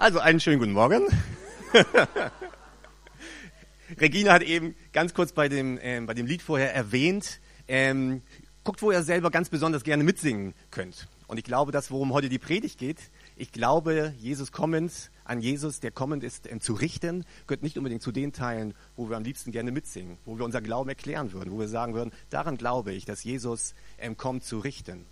Also einen schönen guten Morgen. Regina hat eben ganz kurz bei dem, ähm, bei dem Lied vorher erwähnt, ähm, guckt, wo ihr selber ganz besonders gerne mitsingen könnt. Und ich glaube, das, worum heute die Predigt geht, ich glaube, Jesus kommend, an Jesus, der kommend ist, ähm, zu richten, gehört nicht unbedingt zu den Teilen, wo wir am liebsten gerne mitsingen, wo wir unser Glauben erklären würden, wo wir sagen würden, daran glaube ich, dass Jesus ähm, kommt zu richten.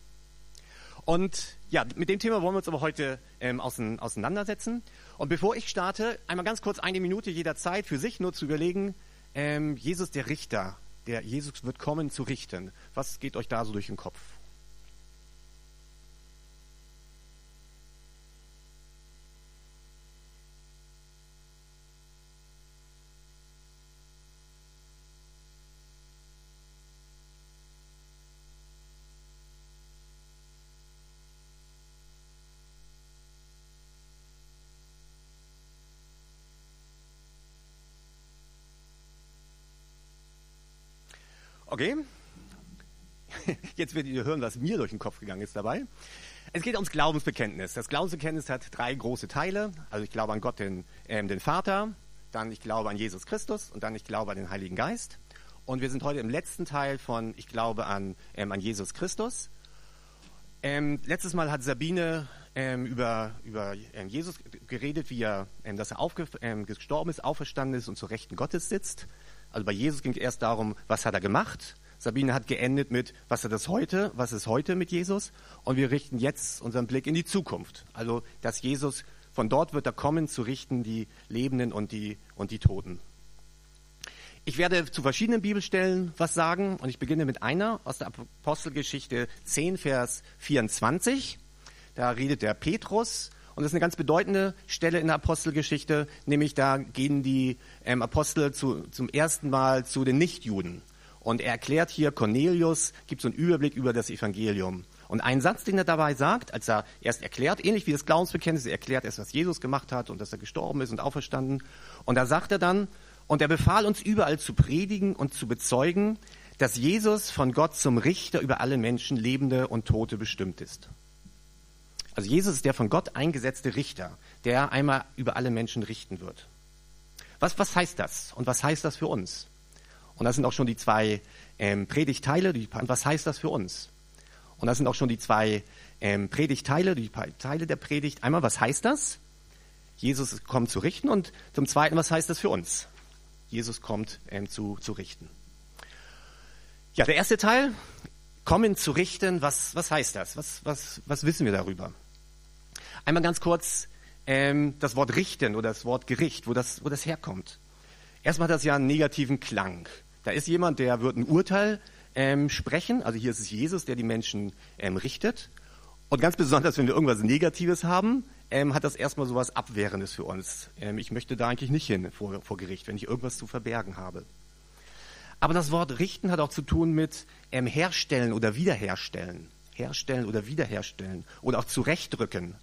Und ja, mit dem Thema wollen wir uns aber heute ähm, auseinandersetzen. Und bevor ich starte, einmal ganz kurz eine Minute jeder Zeit für sich nur zu überlegen, ähm, Jesus der Richter, der Jesus wird kommen zu richten. Was geht euch da so durch den Kopf? Okay. Jetzt werdet ihr hören, was mir durch den Kopf gegangen ist dabei. Es geht ums Glaubensbekenntnis. Das Glaubensbekenntnis hat drei große Teile. Also ich glaube an Gott, den, äh, den Vater, dann ich glaube an Jesus Christus und dann ich glaube an den Heiligen Geist. Und wir sind heute im letzten Teil von ich glaube an, ähm, an Jesus Christus. Ähm, letztes Mal hat Sabine ähm, über, über ähm, Jesus geredet, wie er, ähm, dass er ähm, gestorben ist, auferstanden ist und zur Rechten Gottes sitzt. Also bei Jesus ging es erst darum, was hat er gemacht. Sabine hat geendet mit, was ist das heute, was ist heute mit Jesus. Und wir richten jetzt unseren Blick in die Zukunft. Also, dass Jesus, von dort wird er kommen, zu richten die Lebenden und die, und die Toten. Ich werde zu verschiedenen Bibelstellen was sagen und ich beginne mit einer aus der Apostelgeschichte 10, Vers 24. Da redet der Petrus und das ist eine ganz bedeutende Stelle in der Apostelgeschichte, nämlich da gehen die ähm, Apostel zu, zum ersten Mal zu den Nichtjuden. Und er erklärt hier, Cornelius gibt so einen Überblick über das Evangelium. Und ein Satz, den er dabei sagt, als er erst erklärt, ähnlich wie das Glaubensbekenntnis, er erklärt erst, was Jesus gemacht hat und dass er gestorben ist und auferstanden. Und da sagt er dann, und er befahl uns überall zu predigen und zu bezeugen, dass Jesus von Gott zum Richter über alle Menschen, Lebende und Tote bestimmt ist. Also Jesus ist der von Gott eingesetzte Richter, der einmal über alle Menschen richten wird. Was, was heißt das? Und was heißt das für uns? Und das sind auch schon die zwei ähm, Predigteile. Die, was heißt das für uns? Und das sind auch schon die zwei ähm, Predigteile, die Teile der Predigt. Einmal, was heißt das? Jesus kommt zu richten. Und zum Zweiten, was heißt das für uns? Jesus kommt ähm, zu, zu richten. Ja, der erste Teil, kommen zu richten, was, was heißt das? Was, was, was wissen wir darüber? Einmal ganz kurz ähm, das Wort richten oder das Wort Gericht, wo das, wo das herkommt. Erstmal hat das ja einen negativen Klang. Da ist jemand, der wird ein Urteil ähm, sprechen. Also hier ist es Jesus, der die Menschen ähm, richtet. Und ganz besonders, wenn wir irgendwas Negatives haben, ähm, hat das erstmal so was Abwehrendes für uns. Ähm, ich möchte da eigentlich nicht hin vor, vor Gericht, wenn ich irgendwas zu verbergen habe. Aber das Wort richten hat auch zu tun mit ähm, herstellen oder wiederherstellen. Herstellen oder wiederherstellen. Oder auch zurechtrücken.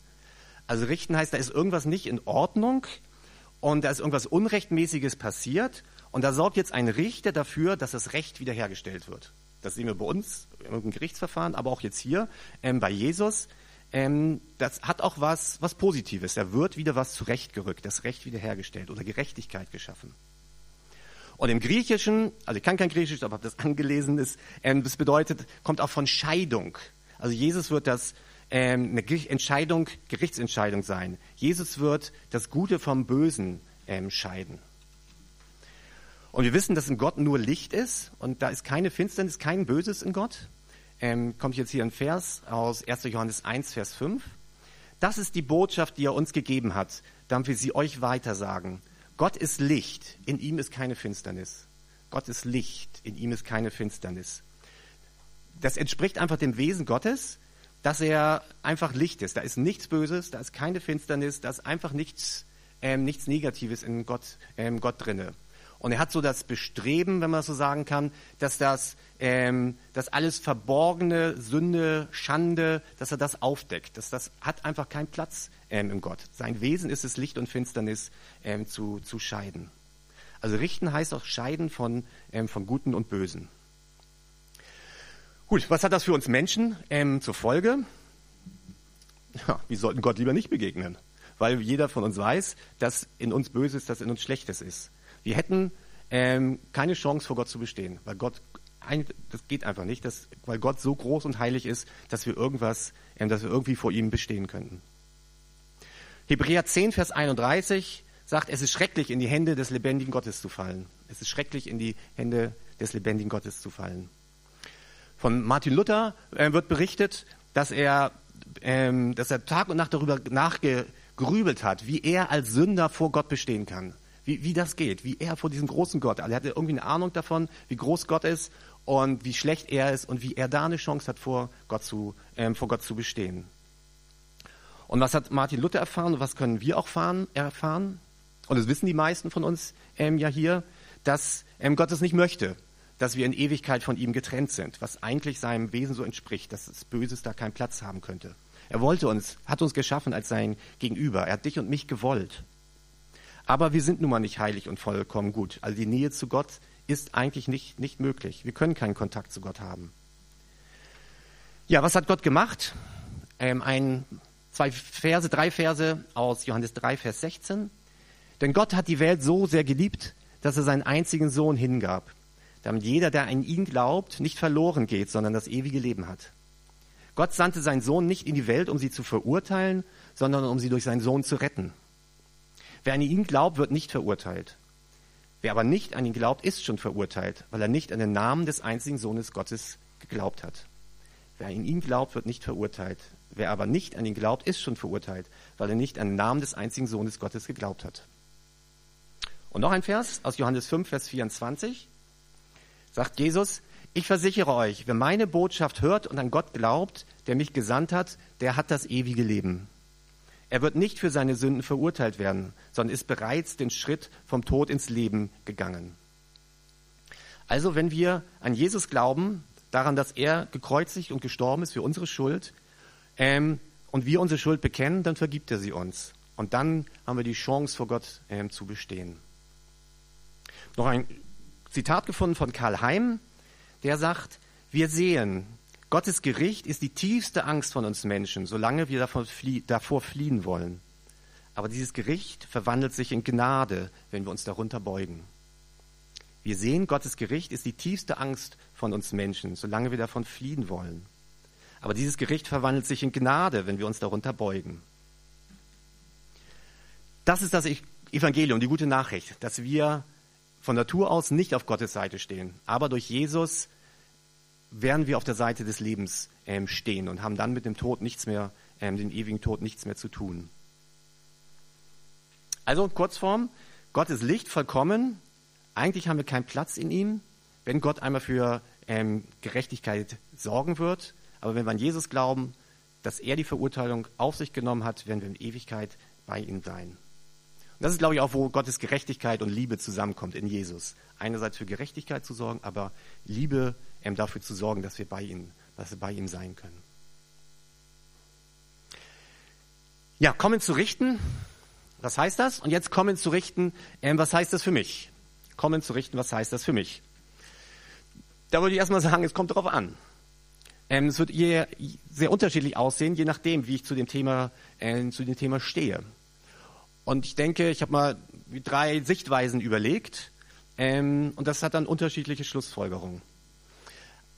Also richten heißt, da ist irgendwas nicht in Ordnung und da ist irgendwas Unrechtmäßiges passiert und da sorgt jetzt ein Richter dafür, dass das Recht wiederhergestellt wird. Das sehen wir bei uns im Gerichtsverfahren, aber auch jetzt hier ähm, bei Jesus. Ähm, das hat auch was, was Positives. Da wird wieder was zurechtgerückt, das Recht wiederhergestellt oder Gerechtigkeit geschaffen. Und im Griechischen, also ich kann kein Griechisch, aber habe das angelesen, ist, ähm, das bedeutet, kommt auch von Scheidung. Also Jesus wird das eine Entscheidung, Gerichtsentscheidung sein. Jesus wird das Gute vom Bösen ähm, scheiden. Und wir wissen, dass in Gott nur Licht ist und da ist keine Finsternis, kein Böses in Gott. Ähm, kommt jetzt hier ein Vers aus 1. Johannes 1, Vers 5. Das ist die Botschaft, die er uns gegeben hat, damit wir sie euch weitersagen. Gott ist Licht, in ihm ist keine Finsternis. Gott ist Licht, in ihm ist keine Finsternis. Das entspricht einfach dem Wesen Gottes, dass er einfach Licht ist. Da ist nichts Böses, da ist keine Finsternis, da ist einfach nichts, ähm, nichts Negatives in Gott, ähm, Gott drinne. Und er hat so das Bestreben, wenn man so sagen kann, dass das, ähm, dass alles Verborgene, Sünde, Schande, dass er das aufdeckt. Dass das hat einfach keinen Platz ähm, im Gott. Sein Wesen ist es, Licht und Finsternis ähm, zu, zu scheiden. Also richten heißt auch scheiden von, ähm, von Guten und Bösen. Gut, was hat das für uns Menschen ähm, zur Folge? Ja, wir sollten Gott lieber nicht begegnen. weil jeder von uns weiß, dass in uns Böses, dass in uns Schlechtes ist. Wir hätten ähm, keine Chance vor Gott zu bestehen, weil Gott das geht einfach nicht, dass, weil Gott so groß und heilig ist, dass wir irgendwas, ähm, dass wir irgendwie vor ihm bestehen könnten. Hebräer 10, Vers 31 sagt, es ist schrecklich, in die Hände des lebendigen Gottes zu fallen. Es ist schrecklich, in die Hände des lebendigen Gottes zu fallen. Von Martin Luther äh, wird berichtet, dass er, ähm, dass er Tag und Nacht darüber nachgegrübelt hat, wie er als Sünder vor Gott bestehen kann. Wie, wie das geht, wie er vor diesem großen Gott, also er hatte irgendwie eine Ahnung davon, wie groß Gott ist und wie schlecht er ist und wie er da eine Chance hat, vor Gott zu, ähm, vor Gott zu bestehen. Und was hat Martin Luther erfahren und was können wir auch fahren, erfahren? Und das wissen die meisten von uns ähm, ja hier, dass ähm, Gott es nicht möchte, dass wir in Ewigkeit von ihm getrennt sind, was eigentlich seinem Wesen so entspricht, dass das Böses da keinen Platz haben könnte. Er wollte uns, hat uns geschaffen als sein Gegenüber. Er hat dich und mich gewollt. Aber wir sind nun mal nicht heilig und vollkommen gut. Also die Nähe zu Gott ist eigentlich nicht, nicht möglich. Wir können keinen Kontakt zu Gott haben. Ja, was hat Gott gemacht? Ähm, ein, zwei Verse, drei Verse aus Johannes 3, Vers 16. Denn Gott hat die Welt so sehr geliebt, dass er seinen einzigen Sohn hingab, damit jeder, der an ihn glaubt, nicht verloren geht, sondern das ewige Leben hat. Gott sandte seinen Sohn nicht in die Welt, um sie zu verurteilen, sondern um sie durch seinen Sohn zu retten. Wer an ihn glaubt, wird nicht verurteilt. Wer aber nicht an ihn glaubt, ist schon verurteilt, weil er nicht an den Namen des einzigen Sohnes Gottes geglaubt hat. Wer an ihn glaubt, wird nicht verurteilt. Wer aber nicht an ihn glaubt, ist schon verurteilt, weil er nicht an den Namen des einzigen Sohnes Gottes geglaubt hat. Und noch ein Vers aus Johannes 5, Vers 24. Sagt Jesus, ich versichere euch, wer meine Botschaft hört und an Gott glaubt, der mich gesandt hat, der hat das ewige Leben. Er wird nicht für seine Sünden verurteilt werden, sondern ist bereits den Schritt vom Tod ins Leben gegangen. Also wenn wir an Jesus glauben, daran, dass er gekreuzigt und gestorben ist für unsere Schuld, ähm, und wir unsere Schuld bekennen, dann vergibt er sie uns. Und dann haben wir die Chance, vor Gott ähm, zu bestehen. Noch ein Zitat gefunden von Karl Heim, der sagt, wir sehen, Gottes Gericht ist die tiefste Angst von uns Menschen, solange wir davor, flie davor fliehen wollen. Aber dieses Gericht verwandelt sich in Gnade, wenn wir uns darunter beugen. Wir sehen, Gottes Gericht ist die tiefste Angst von uns Menschen, solange wir davon fliehen wollen. Aber dieses Gericht verwandelt sich in Gnade, wenn wir uns darunter beugen. Das ist das Evangelium, die gute Nachricht, dass wir von Natur aus nicht auf Gottes Seite stehen. Aber durch Jesus werden wir auf der Seite des Lebens ähm, stehen und haben dann mit dem Tod nichts mehr, ähm, dem ewigen Tod nichts mehr zu tun. Also Kurzform, Gott ist Licht vollkommen. Eigentlich haben wir keinen Platz in ihm, wenn Gott einmal für ähm, Gerechtigkeit sorgen wird. Aber wenn wir an Jesus glauben, dass er die Verurteilung auf sich genommen hat, werden wir in Ewigkeit bei ihm sein. Und das ist, glaube ich, auch, wo Gottes Gerechtigkeit und Liebe zusammenkommt in Jesus. Einerseits für Gerechtigkeit zu sorgen, aber Liebe ähm, dafür zu sorgen, dass wir bei ihm, dass wir bei ihm sein können. Ja, kommen zu richten. Was heißt das? Und jetzt kommen zu richten. Ähm, was heißt das für mich? Kommen zu richten. Was heißt das für mich? Da würde ich erstmal sagen, es kommt darauf an. Ähm, es wird sehr unterschiedlich aussehen, je nachdem, wie ich zu dem Thema, äh, zu dem Thema stehe. Und ich denke, ich habe mal drei Sichtweisen überlegt ähm, und das hat dann unterschiedliche Schlussfolgerungen.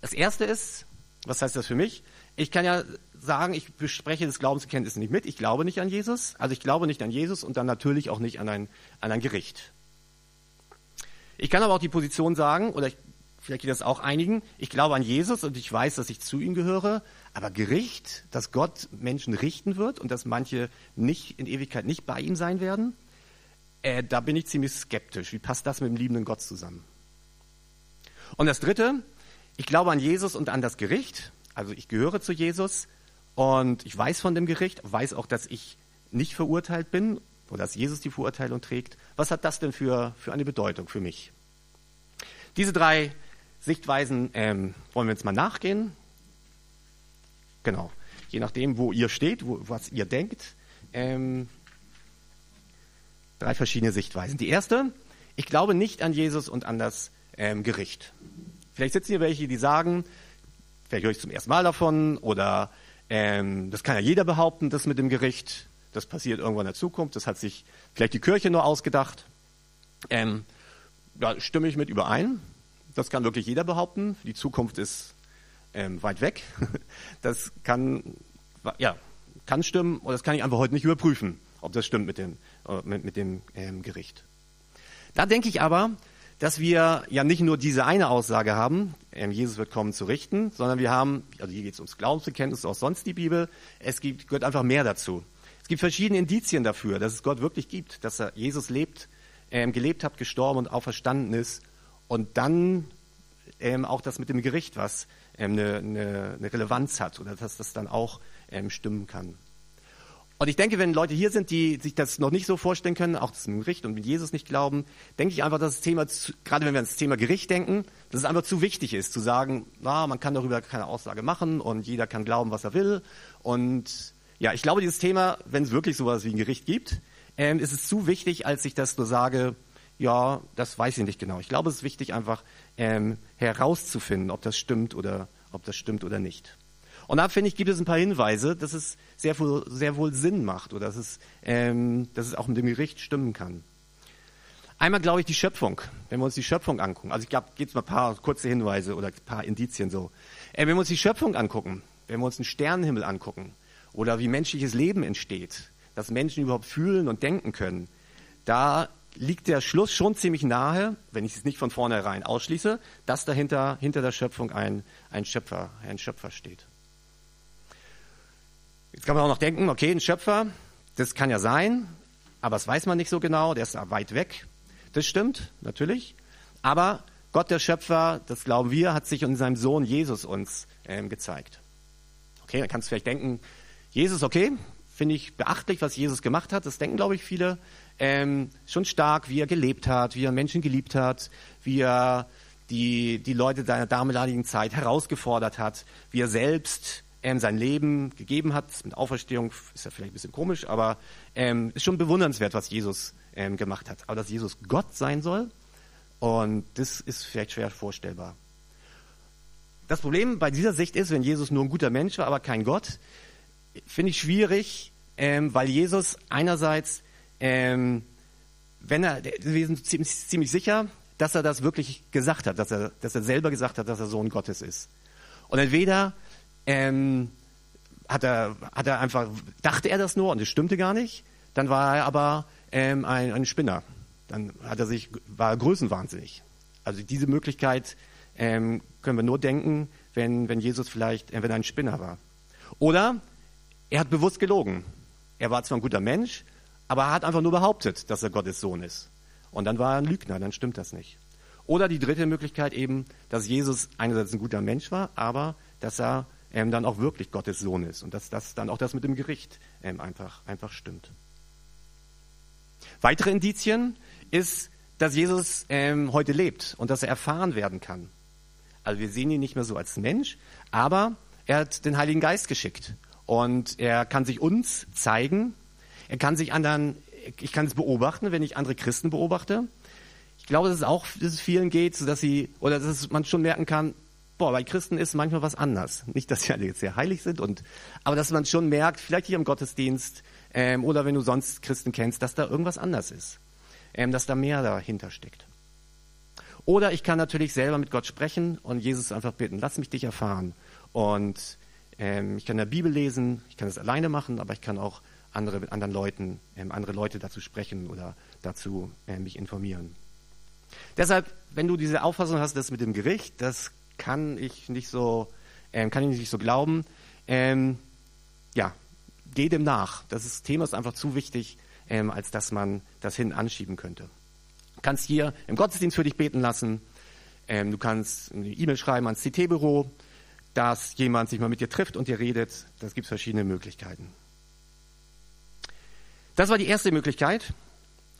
Das erste ist, was heißt das für mich? Ich kann ja sagen, ich bespreche das Glaubensbekenntnis nicht mit. Ich glaube nicht an Jesus. Also ich glaube nicht an Jesus und dann natürlich auch nicht an ein, an ein Gericht. Ich kann aber auch die Position sagen, oder ich, vielleicht geht das auch einigen, ich glaube an Jesus und ich weiß, dass ich zu ihm gehöre, aber Gericht, dass Gott Menschen richten wird und dass manche nicht in Ewigkeit nicht bei ihm sein werden, äh, da bin ich ziemlich skeptisch. Wie passt das mit dem liebenden Gott zusammen? Und das Dritte, ich glaube an Jesus und an das Gericht. Also ich gehöre zu Jesus und ich weiß von dem Gericht, weiß auch, dass ich nicht verurteilt bin oder dass Jesus die Verurteilung trägt. Was hat das denn für, für eine Bedeutung für mich? Diese drei Sichtweisen ähm, wollen wir jetzt mal nachgehen. Genau. Je nachdem, wo ihr steht, wo, was ihr denkt. Ähm, drei verschiedene Sichtweisen. Die erste, ich glaube nicht an Jesus und an das ähm, Gericht. Vielleicht sitzen hier welche, die sagen, vielleicht höre ich zum ersten Mal davon oder ähm, das kann ja jeder behaupten, das mit dem Gericht. das passiert irgendwann in der Zukunft, das hat sich vielleicht die Kirche nur ausgedacht. Ähm, da stimme ich mit überein. Das kann wirklich jeder behaupten. Die Zukunft ist ähm, weit weg. Das kann, ja, kann stimmen und das kann ich einfach heute nicht überprüfen, ob das stimmt mit dem, äh, mit, mit dem ähm, Gericht. Da denke ich aber, dass wir ja nicht nur diese eine Aussage haben, ähm, Jesus wird kommen zu richten, sondern wir haben, also hier geht es ums Glaubensbekenntnis, auch sonst die Bibel, es gibt, gehört einfach mehr dazu. Es gibt verschiedene Indizien dafür, dass es Gott wirklich gibt, dass er Jesus lebt, ähm, gelebt hat, gestorben und auferstanden ist und dann ähm, auch das mit dem Gericht, was eine, eine, eine Relevanz hat oder dass das dann auch ähm, stimmen kann. Und ich denke, wenn Leute hier sind, die sich das noch nicht so vorstellen können, auch das mit Gericht und mit Jesus nicht glauben, denke ich einfach, dass das Thema, gerade wenn wir an das Thema Gericht denken, dass es einfach zu wichtig ist, zu sagen, na, man kann darüber keine Aussage machen und jeder kann glauben, was er will. Und ja, ich glaube, dieses Thema, wenn es wirklich sowas wie ein Gericht gibt, ähm, ist es zu wichtig, als ich das nur sage, ja, das weiß ich nicht genau. Ich glaube, es ist wichtig, einfach ähm, herauszufinden, ob das stimmt oder ob das stimmt oder nicht. Und da finde ich, gibt es ein paar Hinweise, dass es sehr wohl, sehr wohl Sinn macht oder dass es, ähm, dass es auch mit dem Gericht stimmen kann. Einmal glaube ich die Schöpfung, wenn wir uns die Schöpfung angucken. Also ich glaube, gibt es mal ein paar kurze Hinweise oder ein paar Indizien so. Äh, wenn wir uns die Schöpfung angucken, wenn wir uns den Sternenhimmel angucken oder wie menschliches Leben entsteht, dass Menschen überhaupt fühlen und denken können, da liegt der Schluss schon ziemlich nahe, wenn ich es nicht von vornherein ausschließe, dass dahinter hinter der Schöpfung ein, ein Schöpfer, ein Schöpfer steht. Jetzt kann man auch noch denken, okay, ein Schöpfer, das kann ja sein, aber das weiß man nicht so genau, der ist weit weg. Das stimmt, natürlich. Aber Gott, der Schöpfer, das glauben wir, hat sich in seinem Sohn Jesus uns ähm, gezeigt. Okay, dann kannst du vielleicht denken, Jesus, okay, finde ich beachtlich, was Jesus gemacht hat. Das denken, glaube ich, viele. Ähm, schon stark, wie er gelebt hat, wie er Menschen geliebt hat, wie er die, die Leute seiner damaligen Zeit herausgefordert hat, wie er selbst ähm, sein Leben gegeben hat. Mit Auferstehung ist ja vielleicht ein bisschen komisch, aber ähm, ist schon bewundernswert, was Jesus ähm, gemacht hat. Aber dass Jesus Gott sein soll, und das ist vielleicht schwer vorstellbar. Das Problem bei dieser Sicht ist, wenn Jesus nur ein guter Mensch war, aber kein Gott, finde ich schwierig, ähm, weil Jesus einerseits, ähm, wenn er, wir sind ziemlich, ziemlich sicher, dass er das wirklich gesagt hat, dass er, dass er selber gesagt hat, dass er Sohn Gottes ist. Und entweder ähm, hat er, hat er einfach, dachte er das nur und es stimmte gar nicht. Dann war er aber ähm, ein, ein Spinner. Dann hat er sich, war er größenwahnsinnig. Also diese Möglichkeit ähm, können wir nur denken, wenn, wenn Jesus vielleicht, äh, wenn er ein Spinner war. Oder er hat bewusst gelogen. Er war zwar ein guter Mensch, aber er hat einfach nur behauptet, dass er Gottes Sohn ist. Und dann war er ein Lügner, dann stimmt das nicht. Oder die dritte Möglichkeit eben, dass Jesus einerseits ein guter Mensch war, aber dass er ähm, dann auch wirklich Gottes Sohn ist und dass das dann auch das mit dem Gericht ähm, einfach, einfach stimmt. Weitere Indizien ist, dass Jesus ähm, heute lebt und dass er erfahren werden kann. Also wir sehen ihn nicht mehr so als Mensch, aber er hat den Heiligen Geist geschickt und er kann sich uns zeigen. Er kann sich anderen, ich kann es beobachten, wenn ich andere Christen beobachte. Ich glaube, dass es auch, dass es vielen geht, so dass sie, oder dass man schon merken kann, boah, bei Christen ist manchmal was anders. Nicht, dass sie alle jetzt sehr heilig sind, und, aber dass man schon merkt, vielleicht hier im Gottesdienst ähm, oder wenn du sonst Christen kennst, dass da irgendwas anders ist, ähm, dass da mehr dahinter steckt. Oder ich kann natürlich selber mit Gott sprechen und Jesus einfach bitten, lass mich dich erfahren. Und ähm, ich kann in der Bibel lesen, ich kann es alleine machen, aber ich kann auch andere, mit anderen Leuten, ähm, andere Leute dazu sprechen oder dazu äh, mich informieren. Deshalb, wenn du diese Auffassung hast, das mit dem Gericht, das kann ich nicht so, ähm, kann ich nicht so glauben. Ähm, ja, geh dem nach. Das Thema ist einfach zu wichtig, ähm, als dass man das hin anschieben könnte. Du kannst hier im Gottesdienst für dich beten lassen. Ähm, du kannst eine E-Mail schreiben ans CT-Büro, dass jemand sich mal mit dir trifft und dir redet. Das gibt verschiedene Möglichkeiten. Das war die erste Möglichkeit,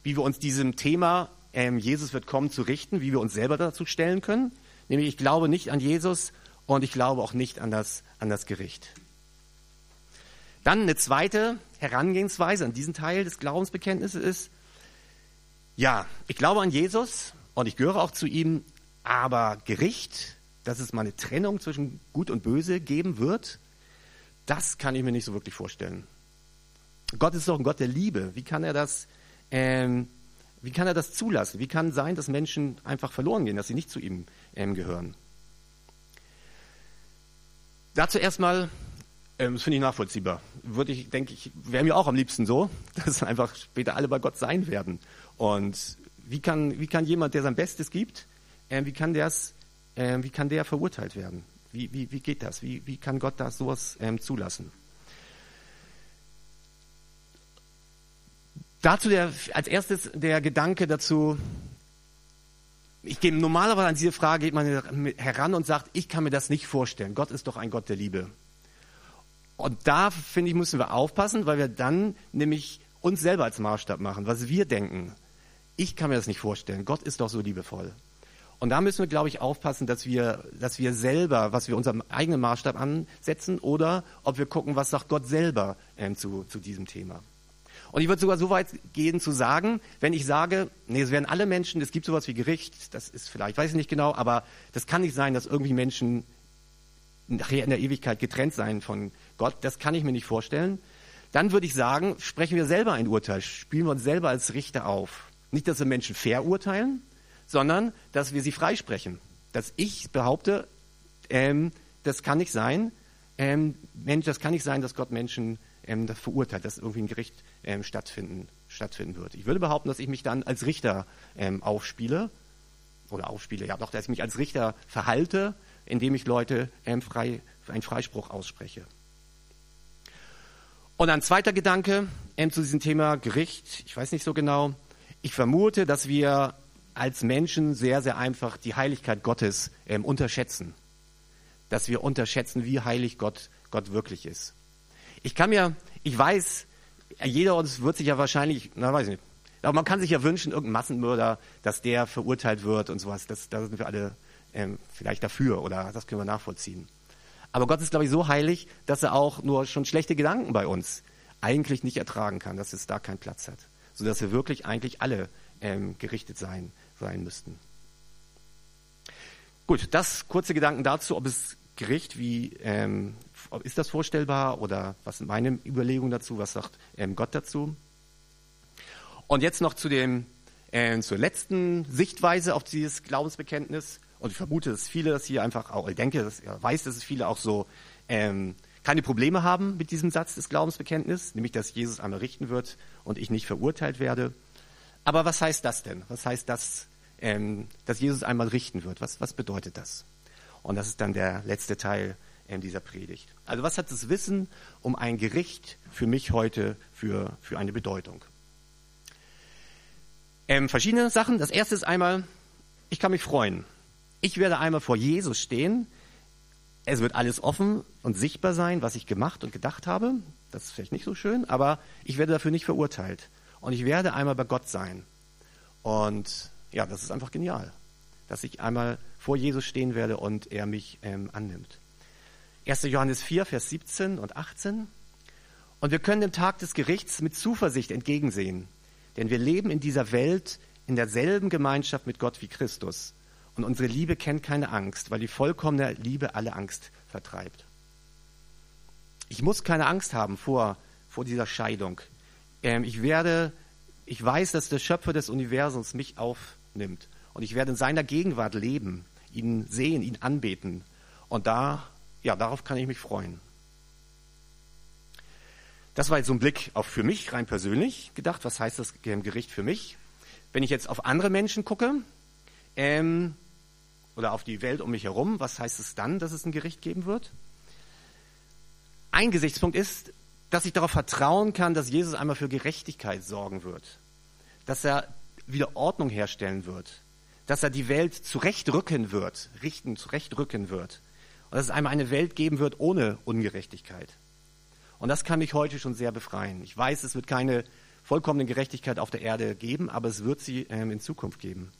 wie wir uns diesem Thema ähm, Jesus wird kommen zu richten, wie wir uns selber dazu stellen können. Nämlich, ich glaube nicht an Jesus und ich glaube auch nicht an das, an das Gericht. Dann eine zweite Herangehensweise an diesen Teil des Glaubensbekenntnisses ist, ja, ich glaube an Jesus und ich gehöre auch zu ihm, aber Gericht, dass es mal eine Trennung zwischen Gut und Böse geben wird, das kann ich mir nicht so wirklich vorstellen. Gott ist doch ein Gott der Liebe. Wie kann er das, ähm, wie kann er das zulassen? Wie kann sein, dass Menschen einfach verloren gehen, dass sie nicht zu ihm ähm, gehören? Dazu erstmal, ähm, das finde ich nachvollziehbar. Würde ich, denke ich, wäre mir auch am liebsten so, dass einfach später alle bei Gott sein werden. Und wie kann, wie kann jemand, der sein Bestes gibt, äh, wie kann der's, äh, wie kann der verurteilt werden? Wie, wie, wie geht das? Wie, wie kann Gott das sowas ähm, zulassen? Dazu der, als erstes der Gedanke dazu, ich gehe normalerweise an diese Frage geht man heran und sagt, ich kann mir das nicht vorstellen. Gott ist doch ein Gott der Liebe. Und da, finde ich, müssen wir aufpassen, weil wir dann nämlich uns selber als Maßstab machen, was wir denken. Ich kann mir das nicht vorstellen. Gott ist doch so liebevoll. Und da müssen wir, glaube ich, aufpassen, dass wir, dass wir selber, was wir unserem eigenen Maßstab ansetzen oder ob wir gucken, was sagt Gott selber ähm, zu, zu diesem Thema. Und ich würde sogar so weit gehen zu sagen, wenn ich sage, nee, es werden alle Menschen, es gibt sowas wie Gericht, das ist vielleicht, weiß ich nicht genau, aber das kann nicht sein, dass irgendwie Menschen nachher in der Ewigkeit getrennt sein von Gott, das kann ich mir nicht vorstellen. Dann würde ich sagen, sprechen wir selber ein Urteil, spielen wir uns selber als Richter auf. Nicht, dass wir Menschen verurteilen, sondern dass wir sie freisprechen. Dass ich behaupte, ähm, das kann nicht sein, ähm, Mensch, das kann nicht sein, dass Gott Menschen ähm, das verurteilt, dass irgendwie ein Gericht ähm, stattfinden, stattfinden wird. Ich würde behaupten, dass ich mich dann als Richter ähm, aufspiele, oder aufspiele, ja doch, dass ich mich als Richter verhalte, indem ich Leute ähm, frei, einen Freispruch ausspreche. Und ein zweiter Gedanke ähm, zu diesem Thema Gericht, ich weiß nicht so genau, ich vermute, dass wir als Menschen sehr, sehr einfach die Heiligkeit Gottes ähm, unterschätzen. Dass wir unterschätzen, wie heilig Gott, Gott wirklich ist. Ich kann mir, ich weiß, jeder uns wird sich ja wahrscheinlich, na weiß ich nicht, aber man kann sich ja wünschen, irgendein Massenmörder, dass der verurteilt wird und sowas. Das, da sind wir alle ähm, vielleicht dafür oder das können wir nachvollziehen. Aber Gott ist, glaube ich, so heilig, dass er auch nur schon schlechte Gedanken bei uns eigentlich nicht ertragen kann, dass es da keinen Platz hat. Sodass wir wirklich eigentlich alle ähm, gerichtet sein, sein müssten. Gut, das kurze Gedanken dazu, ob es Gericht wie, ähm, ist das vorstellbar oder was sind meine Überlegungen dazu, was sagt ähm, Gott dazu? Und jetzt noch zu dem, äh, zur letzten Sichtweise auf dieses Glaubensbekenntnis. Und ich vermute, dass viele das hier einfach auch, ich denke, dass, ich weiß, dass es viele auch so ähm, keine Probleme haben mit diesem Satz des Glaubensbekenntnisses, nämlich dass Jesus einmal richten wird und ich nicht verurteilt werde. Aber was heißt das denn? Was heißt das, ähm, dass Jesus einmal richten wird? Was, was bedeutet das? Und das ist dann der letzte Teil ähm, dieser Predigt. Also was hat das Wissen um ein Gericht für mich heute für, für eine Bedeutung? Ähm, verschiedene Sachen. Das erste ist einmal, ich kann mich freuen. Ich werde einmal vor Jesus stehen. Es wird alles offen und sichtbar sein, was ich gemacht und gedacht habe. Das ist vielleicht nicht so schön, aber ich werde dafür nicht verurteilt. Und ich werde einmal bei Gott sein. Und ja, das ist einfach genial, dass ich einmal vor Jesus stehen werde und er mich ähm, annimmt. 1. Johannes 4, Vers 17 und 18. Und wir können dem Tag des Gerichts mit Zuversicht entgegensehen, denn wir leben in dieser Welt in derselben Gemeinschaft mit Gott wie Christus. Und unsere Liebe kennt keine Angst, weil die vollkommene Liebe alle Angst vertreibt. Ich muss keine Angst haben vor, vor dieser Scheidung. Ähm, ich werde, ich weiß, dass der Schöpfer des Universums mich aufnimmt. Und ich werde in seiner Gegenwart leben, ihn sehen, ihn anbeten. Und da, ja, darauf kann ich mich freuen. Das war jetzt so ein Blick auf für mich rein persönlich gedacht. Was heißt das Gericht für mich? Wenn ich jetzt auf andere Menschen gucke ähm, oder auf die Welt um mich herum, was heißt es dann, dass es ein Gericht geben wird? Ein Gesichtspunkt ist, dass ich darauf vertrauen kann, dass Jesus einmal für Gerechtigkeit sorgen wird, dass er wieder Ordnung herstellen wird, dass er die Welt zurechtrücken wird, richten, zurechtrücken wird und dass es einmal eine Welt geben wird ohne Ungerechtigkeit. Und das kann mich heute schon sehr befreien. Ich weiß, es wird keine vollkommene Gerechtigkeit auf der Erde geben, aber es wird sie ähm, in Zukunft geben.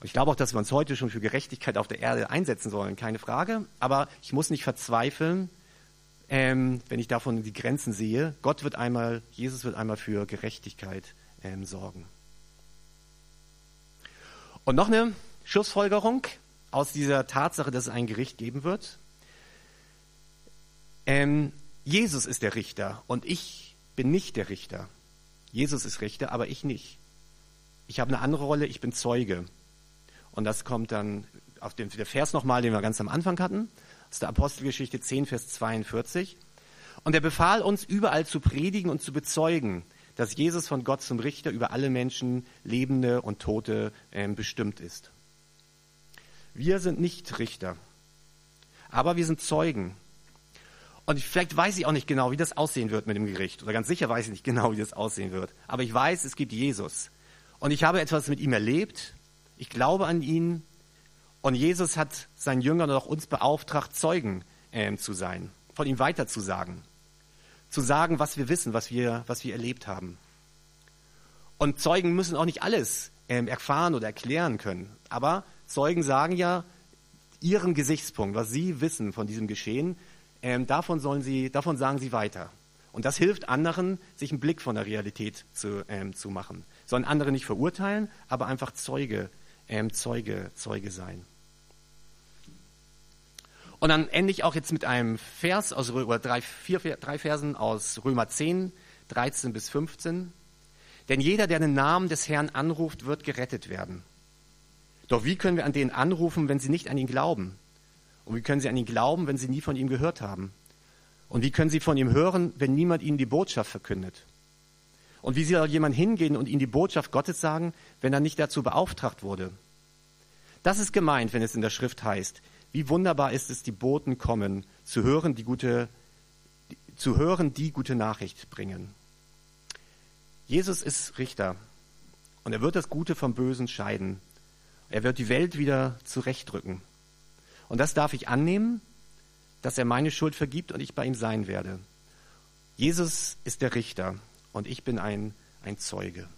Und ich glaube auch, dass wir uns heute schon für Gerechtigkeit auf der Erde einsetzen sollen, keine Frage. Aber ich muss nicht verzweifeln, ähm, wenn ich davon die Grenzen sehe. Gott wird einmal, Jesus wird einmal für Gerechtigkeit ähm, sorgen. Und noch eine Schlussfolgerung aus dieser Tatsache, dass es ein Gericht geben wird. Ähm, Jesus ist der Richter und ich bin nicht der Richter. Jesus ist Richter, aber ich nicht. Ich habe eine andere Rolle, ich bin Zeuge. Und das kommt dann auf den Vers nochmal, den wir ganz am Anfang hatten, aus der Apostelgeschichte 10, Vers 42. Und er befahl uns, überall zu predigen und zu bezeugen, dass Jesus von Gott zum Richter über alle Menschen, Lebende und Tote, äh, bestimmt ist. Wir sind nicht Richter, aber wir sind Zeugen. Und vielleicht weiß ich auch nicht genau, wie das aussehen wird mit dem Gericht. Oder ganz sicher weiß ich nicht genau, wie das aussehen wird. Aber ich weiß, es gibt Jesus. Und ich habe etwas mit ihm erlebt. Ich glaube an ihn. Und Jesus hat seinen Jüngern und auch uns beauftragt, Zeugen äh, zu sein, von ihm weiterzusagen zu sagen, was wir wissen, was wir, was wir erlebt haben. Und Zeugen müssen auch nicht alles ähm, erfahren oder erklären können. Aber Zeugen sagen ja ihren Gesichtspunkt, was sie wissen von diesem Geschehen, ähm, davon, sollen sie, davon sagen sie weiter. Und das hilft anderen, sich einen Blick von der Realität zu, ähm, zu machen. Sollen andere nicht verurteilen, aber einfach Zeuge, ähm, Zeuge, Zeuge sein. Und dann ende ich auch jetzt mit einem Vers aus oder drei, vier, drei Versen aus Römer 10, 13 bis 15. Denn jeder, der den Namen des Herrn anruft, wird gerettet werden. Doch wie können wir an den anrufen, wenn sie nicht an ihn glauben? Und wie können sie an ihn glauben, wenn sie nie von ihm gehört haben? Und wie können sie von ihm hören, wenn niemand ihnen die Botschaft verkündet? Und wie soll jemand hingehen und ihnen die Botschaft Gottes sagen, wenn er nicht dazu beauftragt wurde? Das ist gemeint, wenn es in der Schrift heißt, wie wunderbar ist es, die Boten kommen, zu hören, die gute, zu hören, die gute Nachricht bringen. Jesus ist Richter und er wird das Gute vom Bösen scheiden. Er wird die Welt wieder zurechtdrücken. Und das darf ich annehmen, dass er meine Schuld vergibt und ich bei ihm sein werde. Jesus ist der Richter und ich bin ein, ein Zeuge.